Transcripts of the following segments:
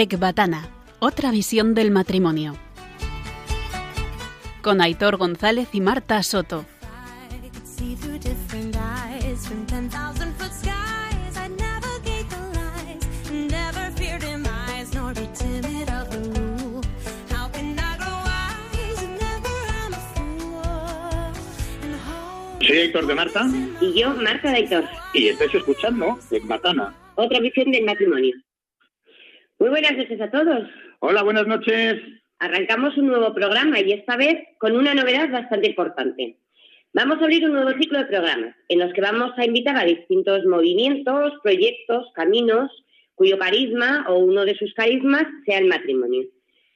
Ecbatana, otra visión del matrimonio. Con Aitor González y Marta Soto. Soy Aitor de Marta. Y yo, Marta de Aitor. Y estáis escuchando Ecbatana. Otra visión del matrimonio. Muy buenas noches a todos. Hola, buenas noches. Arrancamos un nuevo programa y esta vez con una novedad bastante importante. Vamos a abrir un nuevo ciclo de programas en los que vamos a invitar a distintos movimientos, proyectos, caminos, cuyo carisma o uno de sus carismas sea el matrimonio.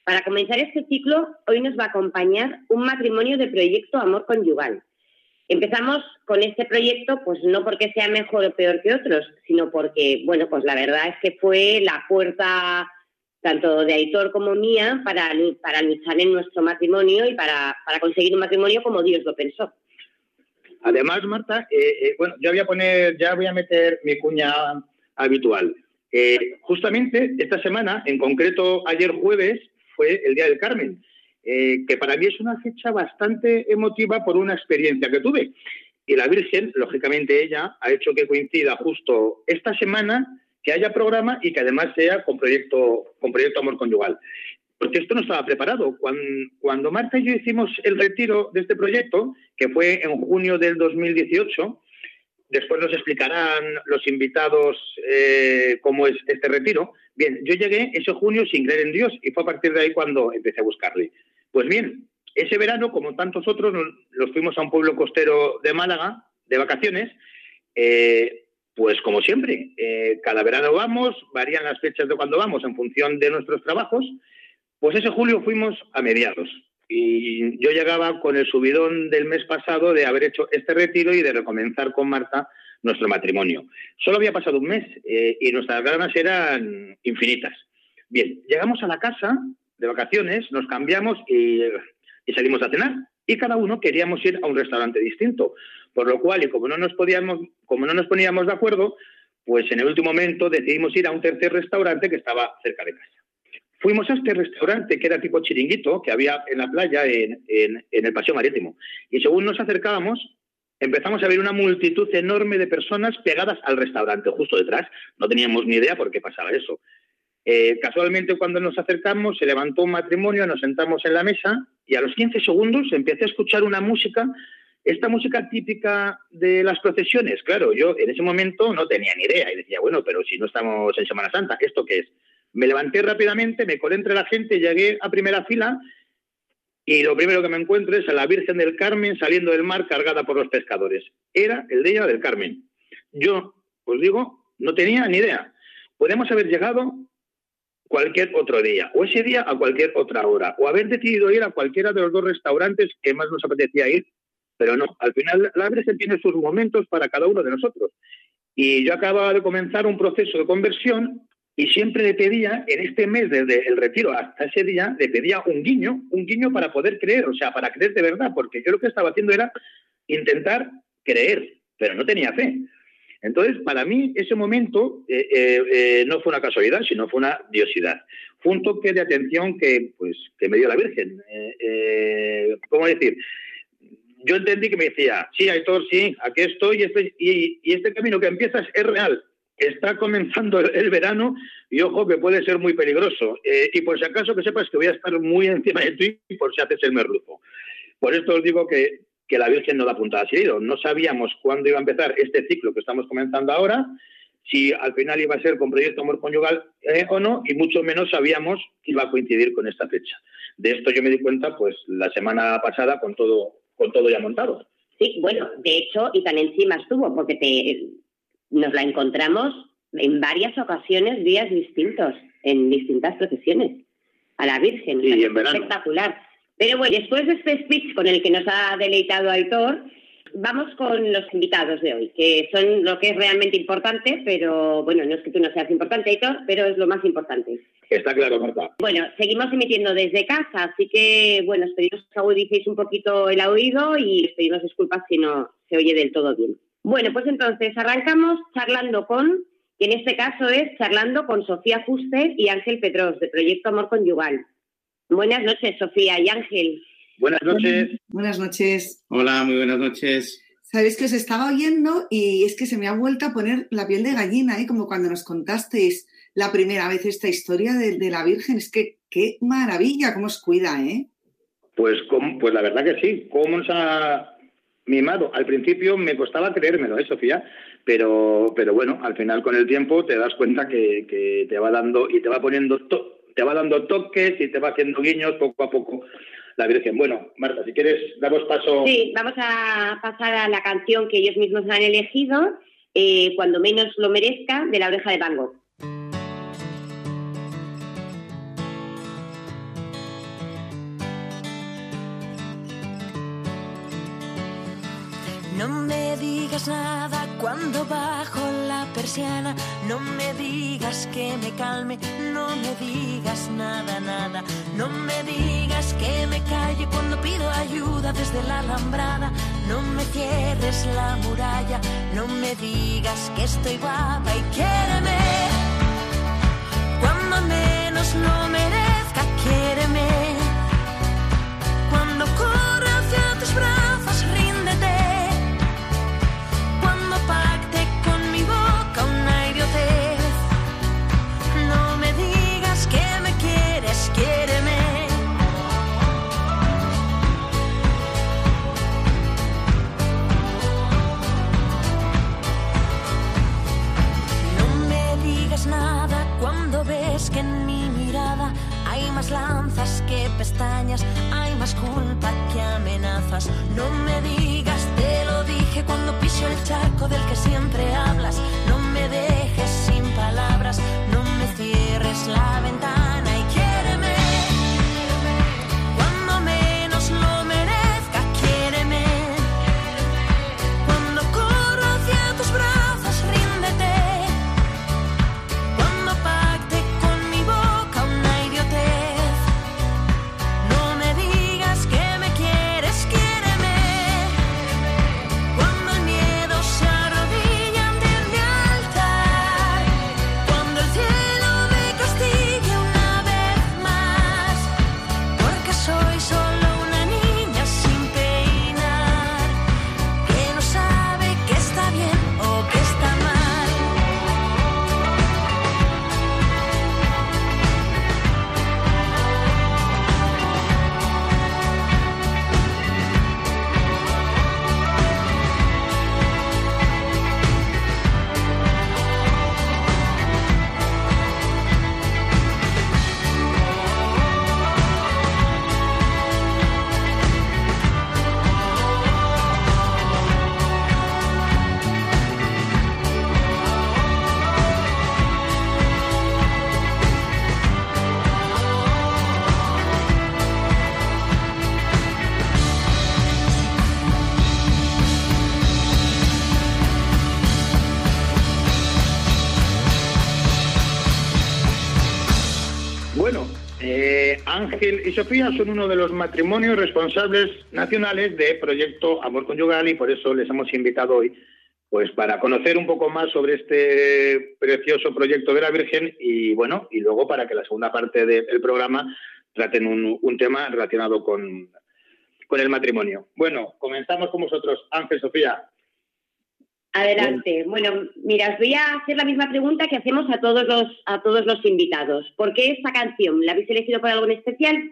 Para comenzar este ciclo, hoy nos va a acompañar un matrimonio de proyecto Amor Conyugal. Empezamos con este proyecto, pues no porque sea mejor o peor que otros, sino porque, bueno, pues la verdad es que fue la puerta tanto de Aitor como mía para, para luchar en nuestro matrimonio y para, para conseguir un matrimonio como Dios lo pensó. Además, Marta, eh, eh, bueno, yo voy a poner, ya voy a meter mi cuña habitual. Eh, justamente esta semana, en concreto ayer jueves, fue el Día del Carmen, que para mí es una fecha bastante emotiva por una experiencia que tuve. Y la Virgen, lógicamente ella, ha hecho que coincida justo esta semana que haya programa y que además sea con proyecto, con proyecto Amor Conyugal. Porque esto no estaba preparado. Cuando, cuando Marta y yo hicimos el retiro de este proyecto, que fue en junio del 2018, después nos explicarán los invitados eh, cómo es este retiro. Bien, yo llegué ese junio sin creer en Dios y fue a partir de ahí cuando empecé a buscarle. Pues bien, ese verano, como tantos otros, nos, fuimos a un pueblo costero de Málaga de vacaciones. Eh, pues como siempre, eh, cada verano vamos, varían las fechas de cuando vamos en función de nuestros trabajos. Pues ese julio fuimos a mediados y yo llegaba con el subidón del mes pasado de haber hecho este retiro y de recomenzar con Marta nuestro matrimonio. Solo había pasado un mes eh, y nuestras ganas eran infinitas. Bien, llegamos a la casa de vacaciones, nos cambiamos y, y salimos a cenar y cada uno queríamos ir a un restaurante distinto. Por lo cual, y como no nos podíamos, como no nos poníamos de acuerdo, pues en el último momento decidimos ir a un tercer restaurante que estaba cerca de casa. Fuimos a este restaurante que era tipo chiringuito, que había en la playa, en, en, el paseo marítimo. Y según nos acercábamos, empezamos a ver una multitud enorme de personas pegadas al restaurante, justo detrás. No teníamos ni idea por qué pasaba eso. Eh, casualmente, cuando nos acercamos, se levantó un matrimonio, nos sentamos en la mesa y a los 15 segundos empecé a escuchar una música esta música típica de las procesiones, claro, yo en ese momento no tenía ni idea y decía, bueno, pero si no estamos en Semana Santa, ¿esto qué es? Me levanté rápidamente, me colé entre la gente, llegué a primera fila y lo primero que me encuentro es a la Virgen del Carmen saliendo del mar cargada por los pescadores. Era el día del Carmen. Yo, os digo, no tenía ni idea. Podemos haber llegado cualquier otro día, o ese día a cualquier otra hora, o haber decidido ir a cualquiera de los dos restaurantes que más nos apetecía ir pero no, al final la Virgen tiene sus momentos para cada uno de nosotros. Y yo acababa de comenzar un proceso de conversión y siempre le pedía, en este mes, desde el retiro hasta ese día, le pedía un guiño, un guiño para poder creer, o sea, para creer de verdad, porque yo lo que estaba haciendo era intentar creer, pero no tenía fe. Entonces, para mí, ese momento eh, eh, eh, no fue una casualidad, sino fue una diosidad. Fue un toque de atención que, pues, que me dio la Virgen. ¿Cómo decir? yo entendí que me decía, sí, Aitor, sí, aquí estoy y este, este camino que empiezas es real. Está comenzando el, verano y ojo que puede ser muy peligroso. Eh, y por si acaso que sepas que voy a estar muy encima de ti por si haces el merluzo. Por esto os digo que, que la Virgen no da puntada sin hilo. No sabíamos cuándo iba a empezar este ciclo que estamos comenzando ahora, si al final iba a ser con Proyecto Amor Conyugal eh, o no, y mucho menos sabíamos que iba a coincidir con esta fecha. De esto yo me di cuenta pues la semana pasada con todo con todo ya montado. Sí, bueno, de hecho, y tan encima estuvo, porque te, nos la encontramos en varias ocasiones, días distintos, en distintas procesiones, a la Virgen. Sí, en verano. Espectacular. Pero bueno, después de este speech con el que nos ha deleitado Aitor, vamos con los invitados de hoy, que son lo que es realmente importante, pero bueno, no es que tú no seas importante, Aitor, pero es lo más importante. Está claro, Marta. Bueno, seguimos emitiendo desde casa, así que, bueno, os pedimos que agudicéis un poquito el oído y os pedimos disculpas si no se oye del todo bien. Bueno, pues entonces arrancamos charlando con que en este caso es charlando con Sofía Fuster y Ángel Pedros, de Proyecto Amor Conyugal. Buenas noches, Sofía y Ángel. Buenas noches. Buenas noches. Hola, muy buenas noches. Sabéis que os estaba oyendo y es que se me ha vuelto a poner la piel de gallina, ¿eh? como cuando nos contasteis la primera vez esta historia de, de la Virgen. Es que qué maravilla, cómo os cuida, ¿eh? Pues, pues la verdad que sí. ¿Cómo nos ha mimado? Al principio me costaba creérmelo, ¿eh, Sofía? Pero, pero bueno, al final con el tiempo te das cuenta que, que te va dando y te va poniendo te va dando toques y te va haciendo guiños poco a poco la Virgen. Bueno, Marta, si quieres, damos paso. Sí, vamos a pasar a la canción que ellos mismos han elegido, eh, Cuando menos lo merezca, de la oreja de Van Gogh. No me digas nada cuando bajo la persiana, no me digas que me calme, no me digas nada, nada, no me digas que me calle cuando pido ayuda desde la alambrada, no me cierres la muralla, no me digas que estoy guapa y quiéreme, cuando menos lo merezca, Ángel y Sofía son uno de los matrimonios responsables nacionales de Proyecto Amor Conyugal y por eso les hemos invitado hoy pues para conocer un poco más sobre este precioso proyecto de la Virgen y bueno, y luego para que la segunda parte del programa traten un, un tema relacionado con, con el matrimonio. Bueno, comenzamos con vosotros, Ángel, Sofía. Adelante. Bueno, mira, os voy a hacer la misma pregunta que hacemos a todos los, a todos los invitados. ¿Por qué esta canción? ¿La habéis elegido por algo en especial?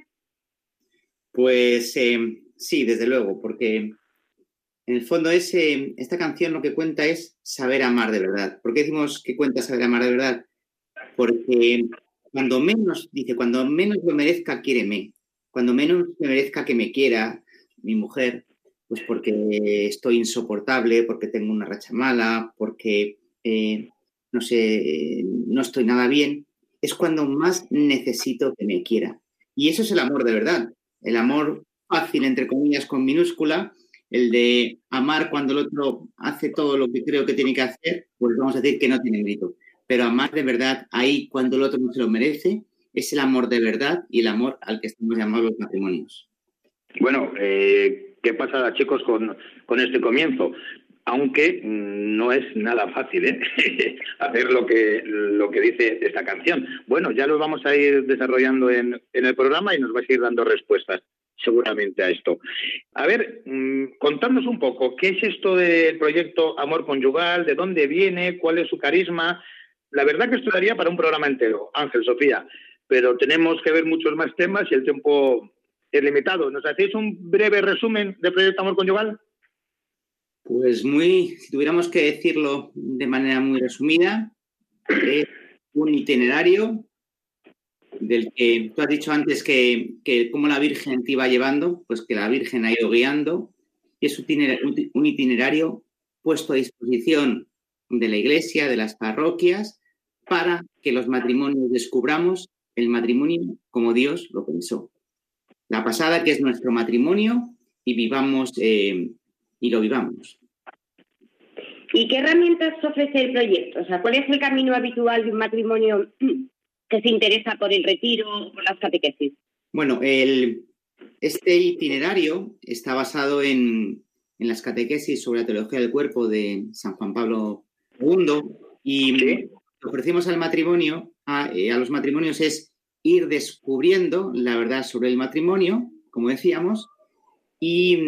Pues eh, sí, desde luego, porque en el fondo es, eh, esta canción lo que cuenta es saber amar de verdad. ¿Por qué decimos que cuenta saber amar de verdad? Porque cuando menos, dice, cuando menos lo merezca, quiéreme. Cuando menos me merezca que me quiera mi mujer, pues porque estoy insoportable, porque tengo una racha mala, porque, eh, no sé, no estoy nada bien, es cuando más necesito que me quiera. Y eso es el amor de verdad. El amor fácil, entre comillas, con minúscula, el de amar cuando el otro hace todo lo que creo que tiene que hacer, pues vamos a decir que no tiene mérito. Pero amar de verdad ahí cuando el otro no se lo merece, es el amor de verdad y el amor al que estamos llamados los matrimonios. Bueno, eh, ¿qué pasa, chicos, con, con este comienzo? aunque mm, no es nada fácil ¿eh? hacer lo que, lo que dice esta canción. Bueno, ya lo vamos a ir desarrollando en, en el programa y nos vais a ir dando respuestas seguramente a esto. A ver, mm, contadnos un poco, ¿qué es esto del proyecto Amor Conyugal? ¿De dónde viene? ¿Cuál es su carisma? La verdad que esto daría para un programa entero, Ángel, Sofía, pero tenemos que ver muchos más temas y el tiempo es limitado. ¿Nos hacéis un breve resumen del proyecto Amor Conyugal? Pues muy, si tuviéramos que decirlo de manera muy resumida, es un itinerario del que tú has dicho antes que, que cómo la Virgen te iba llevando, pues que la Virgen ha ido guiando. Es un itinerario puesto a disposición de la Iglesia, de las parroquias, para que los matrimonios descubramos el matrimonio como Dios lo pensó. La pasada, que es nuestro matrimonio, y vivamos eh, y lo vivamos. ¿Y qué herramientas ofrece el proyecto? O sea, ¿cuál es el camino habitual de un matrimonio que se interesa por el retiro o por las catequesis? Bueno, el, este itinerario está basado en, en, las catequesis sobre la teología del cuerpo de San Juan Pablo II y lo que ofrecemos al matrimonio, a, eh, a, los matrimonios es ir descubriendo la verdad sobre el matrimonio, como decíamos, y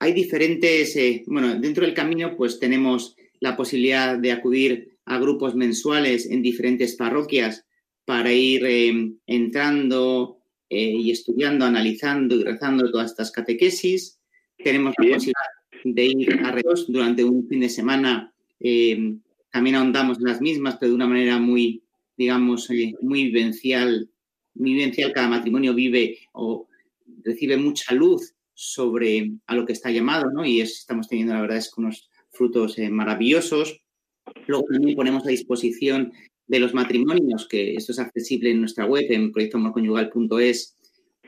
hay diferentes, eh, bueno, dentro del camino pues tenemos la posibilidad de acudir a grupos mensuales en diferentes parroquias para ir eh, entrando eh, y estudiando, analizando y rezando todas estas catequesis. Tenemos la posibilidad de ir a reos durante un fin de semana. También ahondamos en las mismas, pero de una manera muy, digamos, eh, muy vivencial. Muy vivencial, cada matrimonio vive o recibe mucha luz sobre a lo que está llamado, ¿no? Y es, estamos teniendo, la verdad, es unos frutos eh, maravillosos. Luego también ponemos a disposición de los matrimonios, que esto es accesible en nuestra web, en proyectoamorconyugal.es,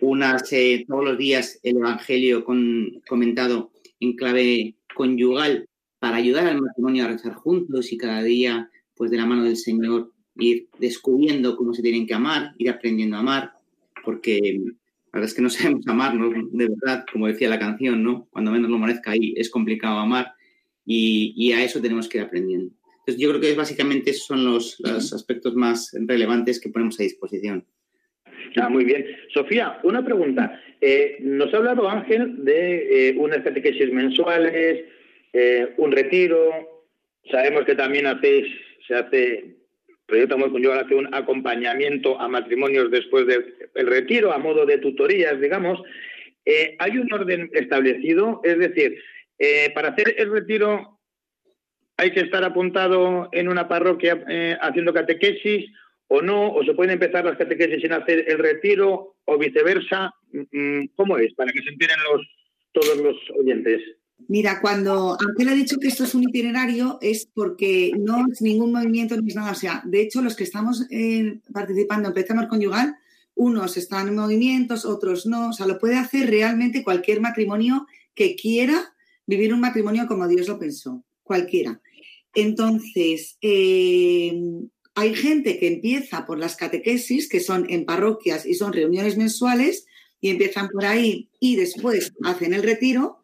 unas eh, todos los días el Evangelio con, comentado en clave conyugal para ayudar al matrimonio a rezar juntos y cada día, pues de la mano del Señor, ir descubriendo cómo se tienen que amar, ir aprendiendo a amar, porque la verdad es que no sabemos amarnos, de verdad, como decía la canción, ¿no? Cuando menos lo merezca ahí, es complicado amar y, y a eso tenemos que ir aprendiendo. Entonces, yo creo que básicamente esos son los, los aspectos más relevantes que ponemos a disposición. Ah, muy bien. Sofía, una pregunta. Eh, nos ha hablado Ángel de eh, unas catequesis mensuales, eh, un retiro. Sabemos que también hacéis, se hace, Proyecto Amor Conyugal hace un acompañamiento a matrimonios después del retiro, a modo de tutorías, digamos. Eh, ¿Hay un orden establecido? Es decir, eh, para hacer el retiro hay que estar apuntado en una parroquia eh, haciendo catequesis o no, o se pueden empezar las catequesis sin hacer el retiro o viceversa. Mm, ¿Cómo es? Para que se enteren los, todos los oyentes. Mira, cuando Ángel ha dicho que esto es un itinerario es porque no es ningún movimiento ni es nada. O sea, de hecho, los que estamos eh, participando en Préstamo Conyugal, unos están en movimientos, otros no. O sea, lo puede hacer realmente cualquier matrimonio que quiera vivir un matrimonio como Dios lo pensó. Cualquiera. Entonces, eh, hay gente que empieza por las catequesis, que son en parroquias y son reuniones mensuales, y empiezan por ahí y después hacen el retiro,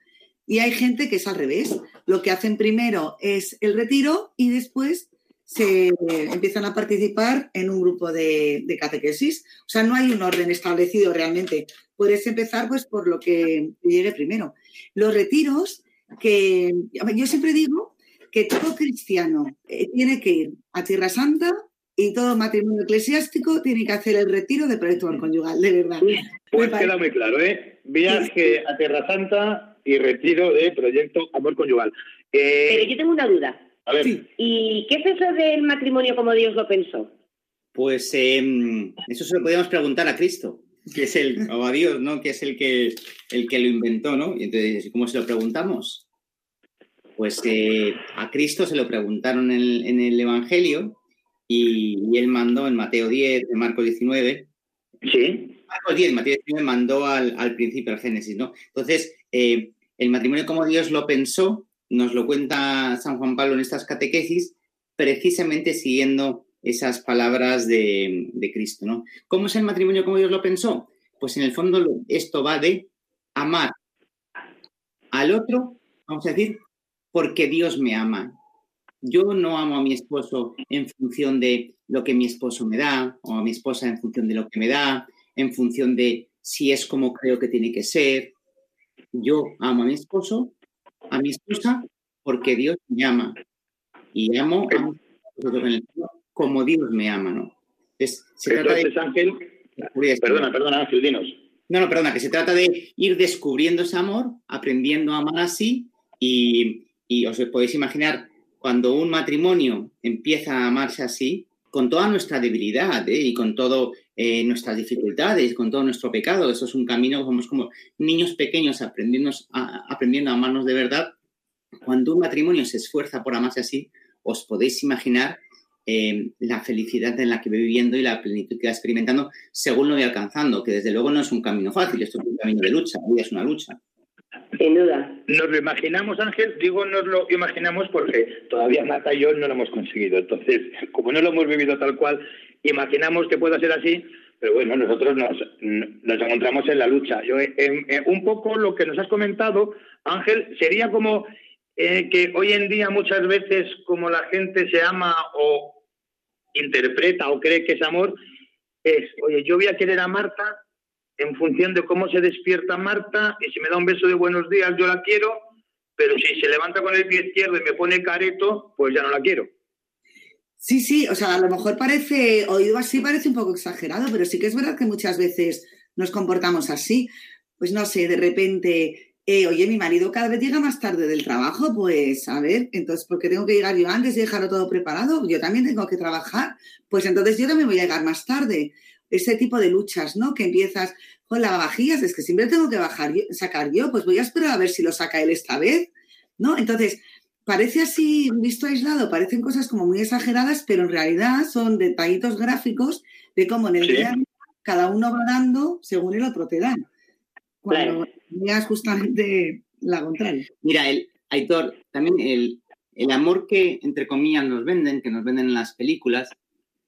y hay gente que es al revés. Lo que hacen primero es el retiro y después se empiezan a participar en un grupo de, de, catequesis. O sea, no hay un orden establecido realmente. Puedes empezar pues por lo que llegue primero. Los retiros, que yo siempre digo que todo cristiano eh, tiene que ir a Tierra Santa y todo matrimonio eclesiástico tiene que hacer el retiro de proyecto conyugal, de verdad. Pues queda muy claro, ¿eh? Viaje a Tierra Santa y retiro de proyecto Amor Conyugal. Eh... Pero yo tengo una duda. A ver. Sí. ¿Y qué es eso del matrimonio como Dios lo pensó? Pues eh, eso se lo podíamos preguntar a Cristo, que es el, o a Dios, ¿no? Que es el que, el que lo inventó, ¿no? Y entonces, ¿cómo se lo preguntamos? Pues eh, a Cristo se lo preguntaron en el, en el Evangelio y, y, él mandó en Mateo 10, en Marcos 19. Sí. Marcos 10, Mateo 19 mandó al, al principio, al Génesis, ¿no? Entonces, eh, el matrimonio como Dios lo pensó, nos lo cuenta San Juan Pablo en estas catequesis, precisamente siguiendo esas palabras de, de Cristo, ¿no? ¿Cómo es el matrimonio como Dios lo pensó? Pues en el fondo esto va de amar al otro, vamos a decir, porque Dios me ama. Yo no amo a mi esposo en función de lo que mi esposo me da, o a mi esposa en función de lo que me da, en función de si es como creo que tiene que ser. Yo amo a mi esposo, a mi esposa, porque Dios me ama. Y amo a mi esposo como Dios me ama, ¿no? se trata de... Ángel, perdona, perdona, Ángel, dinos. No, no, perdona, que se trata de ir descubriendo ese amor, aprendiendo a amar así y, y os podéis imaginar cuando un matrimonio empieza a amarse así, con toda nuestra debilidad ¿eh? y con todas eh, nuestras dificultades, con todo nuestro pecado. Eso es un camino, vamos como niños pequeños aprendiendo a, aprendiendo a amarnos de verdad. Cuando un matrimonio se esfuerza por amarse así, os podéis imaginar eh, la felicidad en la que va viviendo y la plenitud que va experimentando según lo va alcanzando, que desde luego no es un camino fácil, esto es un camino de lucha, es una lucha. Sin duda. Nos lo imaginamos, Ángel, digo nos lo imaginamos porque todavía Marta y yo no lo hemos conseguido. Entonces, como no lo hemos vivido tal cual, imaginamos que pueda ser así, pero bueno, nosotros nos, encontramos en la lucha. Yo, un poco lo que nos has comentado, Ángel, sería como eh, que hoy en día muchas veces como la gente se ama o interpreta o cree que es amor, es, oye, yo voy a querer a Marta en función de cómo se despierta Marta y si me da un beso de buenos días yo la quiero, pero si se levanta con el pie izquierdo y me pone careto, pues ya no la quiero. Sí, sí, o sea, a lo mejor parece, oído así parece un poco exagerado, pero sí que es verdad que muchas veces nos comportamos así. Pues no sé, de repente, eh, oye, mi marido cada vez llega más tarde del trabajo, pues a ver, entonces, ¿por qué tengo que llegar yo antes y dejarlo todo preparado? Yo también tengo que trabajar, pues entonces yo también voy a llegar más tarde ese tipo de luchas, ¿no? Que empiezas con lavavajillas, es que siempre tengo que bajar, sacar yo, pues voy a esperar a ver si lo saca él esta vez, ¿no? Entonces, parece así, visto aislado, parecen cosas como muy exageradas, pero en realidad son detallitos gráficos de cómo en el día cada uno va dando según el otro te da. Cuando claro. justamente la contraria. Mira, el, Aitor, también el, el amor que, entre comillas, nos venden, que nos venden en las películas,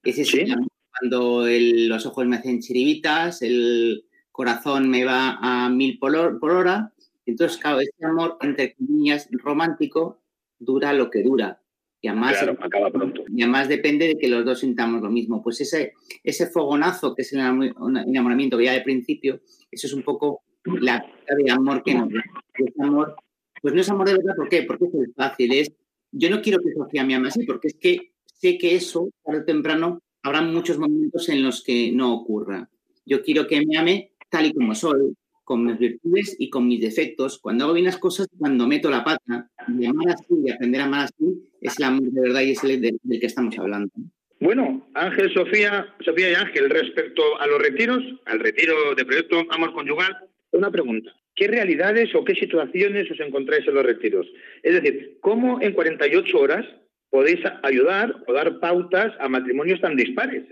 es ese amor cuando los ojos me hacen chiribitas, el corazón me va a mil por, hora. Entonces, claro, ese amor, entre comillas, romántico, dura lo que dura. Y además, acaba pronto. Y además depende de que los dos sintamos lo mismo. Pues ese, ese fogonazo que es el enamoramiento que ya de principio, eso es un poco la de amor que nos Ese amor, pues no es amor de verdad, ¿por qué? Porque es fácil, es yo no quiero que Sofía me ame así, porque es que sé que eso, tarde o temprano, habrá muchos momentos en los que no ocurra. Yo quiero que me ame tal y como soy, con mis virtudes y con mis defectos. Cuando hago bien las cosas, cuando meto la pata, y amar así y aprender a amar así, es el amor de verdad y es el del, que estamos hablando. Bueno, Ángel, Sofía, Sofía y Ángel, respecto a los retiros, al retiro de proyecto Amor Conyugal, una pregunta. ¿Qué realidades o qué situaciones os encontráis en los retiros? Es decir, ¿cómo en 48 horas podéis ayudar o dar pautas a matrimonios tan dispares,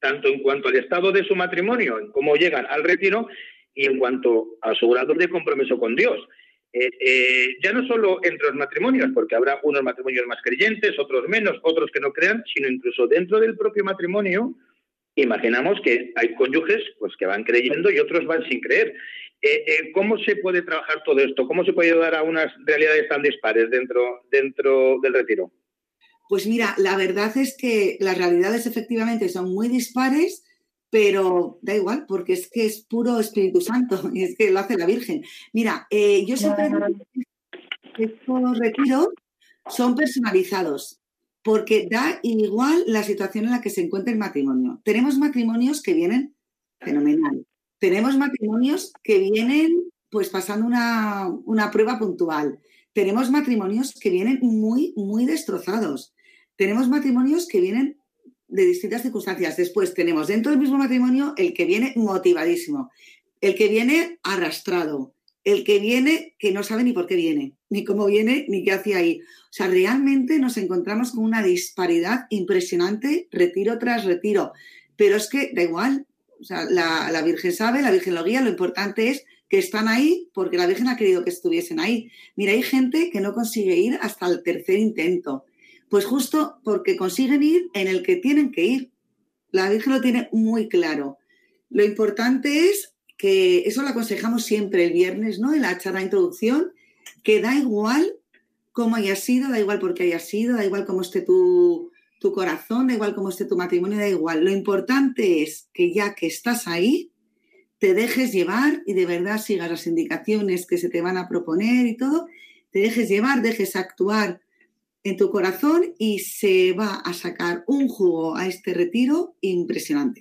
tanto en cuanto al estado de su matrimonio, en cómo llegan al retiro, y en cuanto a su grado de compromiso con Dios. Eh, eh, ya no solo entre los matrimonios, porque habrá unos matrimonios más creyentes, otros menos, otros que no crean, sino incluso dentro del propio matrimonio, imaginamos que hay cónyuges pues, que van creyendo y otros van sin creer. Eh, ¿Cómo se puede trabajar todo esto? ¿Cómo se puede ayudar a unas realidades tan dispares dentro, dentro del retiro? Pues mira, la verdad es que las realidades efectivamente son muy dispares, pero da igual, porque es que es puro Espíritu Santo, y es que lo hace la Virgen. Mira, eh, yo siempre digo que estos retiros son personalizados, porque da igual la situación en la que se encuentra el matrimonio. Tenemos matrimonios que vienen fenomenal. Tenemos matrimonios que vienen pues pasando una, una prueba puntual. Tenemos matrimonios que vienen muy, muy destrozados tenemos matrimonios que vienen de distintas circunstancias. Después tenemos dentro del mismo matrimonio el que viene motivadísimo, el que viene arrastrado, el que viene que no sabe ni por qué viene, ni cómo viene, ni qué hace ahí. O sea, realmente nos encontramos con una disparidad impresionante, retiro tras retiro. Pero es que da igual, o sea, la, la Virgen sabe, la Virgen lo guía, lo importante es que están ahí porque la Virgen ha querido que estuviesen ahí. Mira, hay gente que no consigue ir hasta el tercer intento. Pues justo porque consiguen ir en el que tienen que ir. La Virgen lo tiene muy claro. Lo importante es que eso lo aconsejamos siempre el viernes, ¿no? En la charla de introducción, que da igual cómo haya sido, da igual por qué haya sido, da igual cómo esté tu, tu corazón, da igual cómo esté tu matrimonio, da igual. Lo importante es que ya que estás ahí, te dejes llevar y de verdad sigas las indicaciones que se te van a proponer y todo, te dejes llevar, dejes actuar en tu corazón y se va a sacar un jugo a este retiro impresionante.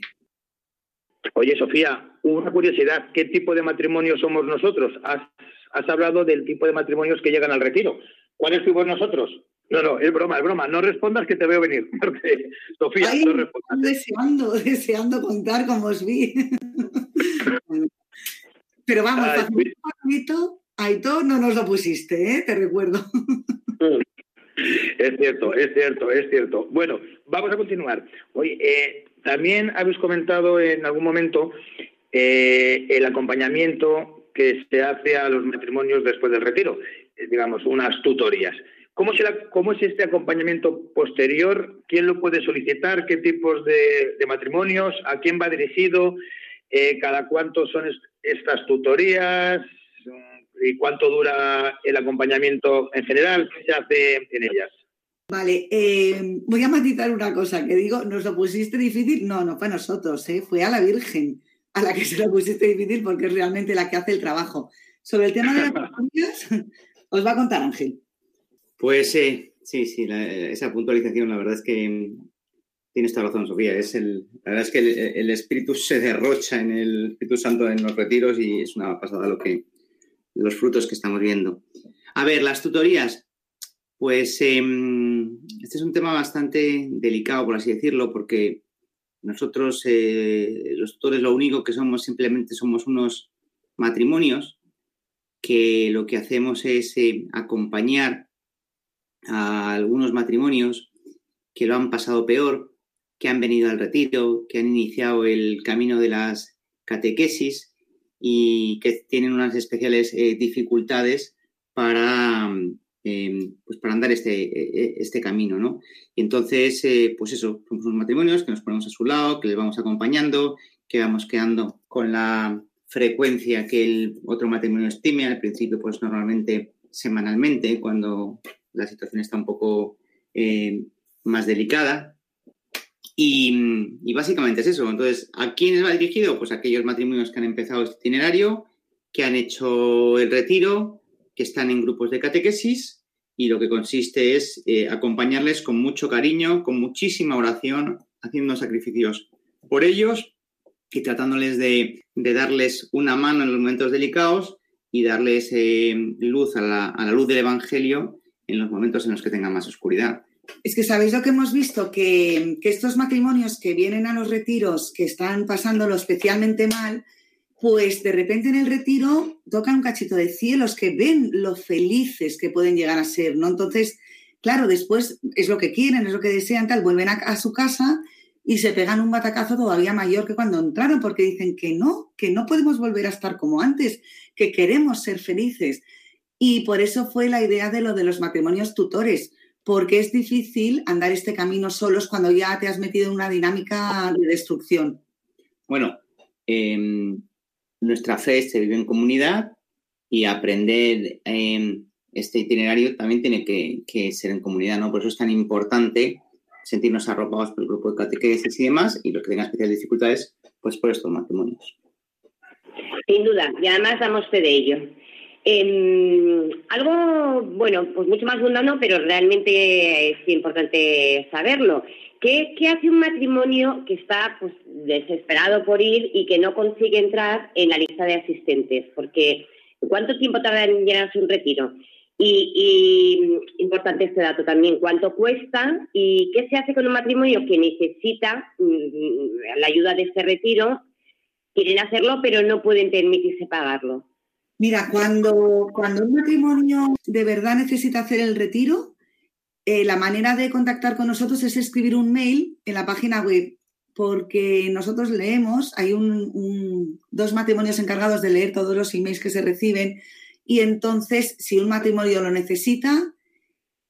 Oye, Sofía, una curiosidad, ¿qué tipo de matrimonio somos nosotros? Has, has hablado del tipo de matrimonios que llegan al retiro. ¿Cuáles fuimos nosotros? No, no, es broma, es broma. No respondas que te veo venir. Sofía, no respondas. Deseando, deseando contar cómo os vi. Pero vamos, Ay, Aitor no nos lo pusiste, ¿eh? te recuerdo. Es cierto, es cierto, es cierto. Bueno, vamos a continuar. Hoy eh, también habéis comentado en algún momento eh, el acompañamiento que se hace a los matrimonios después del retiro, eh, digamos, unas tutorías. ¿Cómo, será, ¿Cómo es este acompañamiento posterior? ¿Quién lo puede solicitar? ¿Qué tipos de, de matrimonios? ¿A quién va dirigido? ¿Cada cuánto son estas tutorías? ¿Y cuánto dura el acompañamiento en general? ¿Qué se hace en ellas? Vale, eh, voy a matizar una cosa que digo, ¿nos lo pusiste difícil? No, no fue a nosotros, ¿eh? fue a la Virgen a la que se lo pusiste difícil porque es realmente la que hace el trabajo. Sobre el tema de las familias, os va a contar Ángel. Pues sí, sí, sí, esa puntualización, la verdad es que tienes toda razón, Sofía. Es el, la verdad es que el, el, espíritu se derrocha en el Espíritu Santo en los retiros y es una pasada lo que, los frutos que estamos viendo. A ver, las tutorías. Pues eh, este es un tema bastante delicado, por así decirlo, porque nosotros, eh, los tutores, lo único que somos simplemente somos unos matrimonios que lo que hacemos es eh, acompañar a algunos matrimonios que lo han pasado peor, que han venido al retiro, que han iniciado el camino de las catequesis y que tienen unas especiales eh, dificultades para, eh, pues para andar este, eh, este camino, ¿no? Y entonces, eh, pues eso, somos unos matrimonios que nos ponemos a su lado, que les vamos acompañando, que vamos quedando con la frecuencia que el otro matrimonio estime, al principio pues normalmente semanalmente, cuando la situación está un poco más delicada, y, básicamente es eso. Entonces, ¿a quiénes va dirigido? Pues a aquellos matrimonios que han empezado este itinerario, que han hecho el retiro, que están en grupos de catequesis y lo que consiste es eh, acompañarles con mucho cariño, con muchísima oración, haciendo sacrificios por ellos y tratándoles de, de darles una mano en los momentos delicados y darles eh, luz a la, a la luz del Evangelio en los momentos en los que tengan más oscuridad. Es que sabéis lo que hemos visto, que, que, estos matrimonios que vienen a los retiros, que están pasándolo especialmente mal, pues de repente en el retiro tocan un cachito de cielos que ven lo felices que pueden llegar a ser, ¿no? Entonces, claro, después es lo que quieren, es lo que desean, tal, vuelven a, su casa y se pegan un batacazo todavía mayor que cuando entraron, porque dicen que no, que no podemos volver a estar como antes, que queremos ser felices. Y por eso fue la idea de lo de los matrimonios tutores porque es difícil andar este camino solos cuando ya te has metido en una dinámica de destrucción. Bueno, eh, nuestra fe se vive en comunidad y aprender eh, este itinerario también tiene que, que, ser en comunidad, ¿no? Por eso es tan importante sentirnos arropados por el grupo de catequesis y demás, y los que tengan especiales dificultades, pues por estos matrimonios. Sin duda, y además damos fe de ello. Eh, algo, bueno, pues mucho más mundano, pero realmente es importante saberlo. ¿Qué, ¿Qué, hace un matrimonio que está pues, desesperado por ir y que no consigue entrar en la lista de asistentes? Porque ¿cuánto tiempo tarda en llenarse un retiro? Y, y, importante este dato también, ¿cuánto cuesta y qué se hace con un matrimonio que necesita mm, la ayuda de este retiro? Quieren hacerlo, pero no pueden permitirse pagarlo. Mira, cuando, cuando un matrimonio de verdad necesita hacer el retiro, eh, la manera de contactar con nosotros es escribir un mail en la página web, porque nosotros leemos, hay un, dos matrimonios encargados de leer todos los emails que se reciben, y entonces, si un matrimonio lo necesita,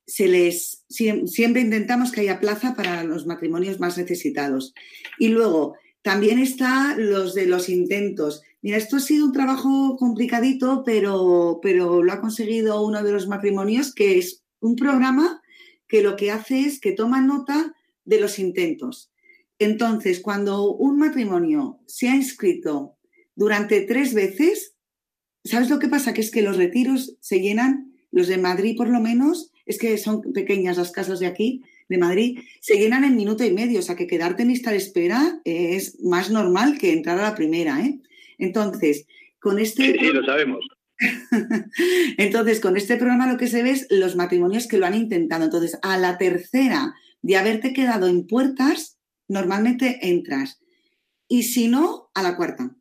se les, siempre intentamos que haya plaza para los matrimonios más necesitados. Y luego, también está los de los intentos. Mira, esto ha sido un trabajo complicadito, pero, pero lo ha conseguido uno de los matrimonios que es un programa que lo que hace es que toma nota de los intentos. Entonces, cuando un matrimonio se ha inscrito durante tres veces, ¿sabes lo que pasa? Que es que los retiros se llenan, los de Madrid por lo menos, es que son pequeñas las casas de aquí, de Madrid, se llenan en minuto y medio, o sea que quedarte en lista de espera es más normal que entrar a la primera, ¿eh? Entonces, con este... Sí, lo sabemos. Entonces, con este programa lo que se ve es los matrimonios que lo han intentado. Entonces, a la tercera de haberte quedado en puertas, normalmente entras. Y si no, a la cuarta.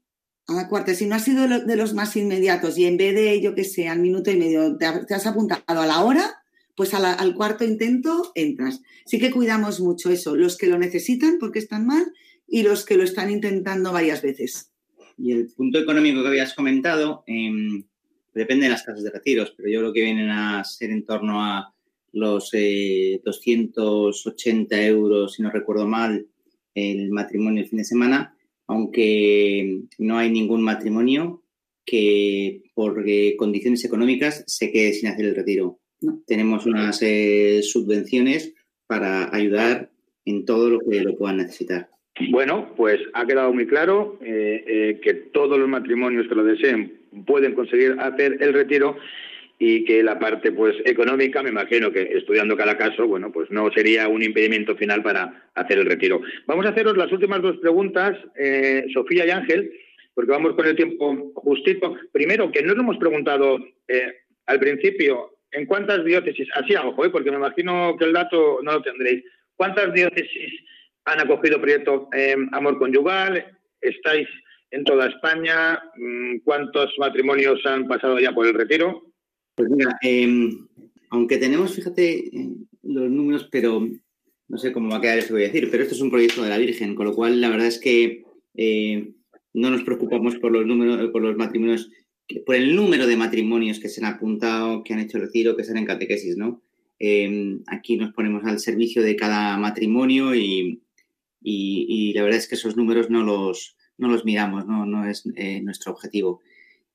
A la cuarta. Si no has sido de los más inmediatos y en vez de, yo que sé, al minuto y medio te has apuntado a la hora, pues al cuarto intento entras. Sí que cuidamos mucho eso, los que lo necesitan porque están mal y los que lo están intentando varias veces. Y el punto económico que habías comentado, em, depende de las casas de retiros, pero yo creo que vienen a ser en torno a los 280 eh, euros, si no recuerdo mal, el matrimonio el fin de semana, aunque no hay ningún matrimonio que por condiciones económicas se quede sin hacer el retiro. Tenemos unas eh, subvenciones para ayudar en todo lo que lo puedan necesitar. Bueno, pues ha quedado muy claro que todos los matrimonios que lo deseen pueden conseguir hacer el retiro y que la parte pues económica, me imagino que estudiando cada caso, bueno, pues no sería un impedimento final para hacer el retiro. Vamos a haceros las últimas dos preguntas, eh, Sofía y Ángel, porque vamos con el tiempo justito. Primero, que no nos hemos preguntado eh, al principio en cuántas diócesis, así a ojo, eh, porque me imagino que el dato no lo tendréis, ¿cuántas diócesis han acogido proyecto Amor Conyugal? ¿Estáis en toda España? Mm, ¿Cuántos matrimonios han pasado ya por el retiro? Pues mira, em, aunque tenemos, fíjate, eh, los números, pero no sé cómo va a quedar eso que voy a decir, pero esto es un proyecto de la Virgen, con lo cual la verdad es que eh, no nos preocupamos por los números, por los matrimonios, por el número de matrimonios que se han apuntado, que han hecho el retiro, que están en catequesis, ¿no? Em, aquí nos ponemos al servicio de cada matrimonio y, la verdad es que esos números no los, no los miramos, no, no es eh, nuestro objetivo.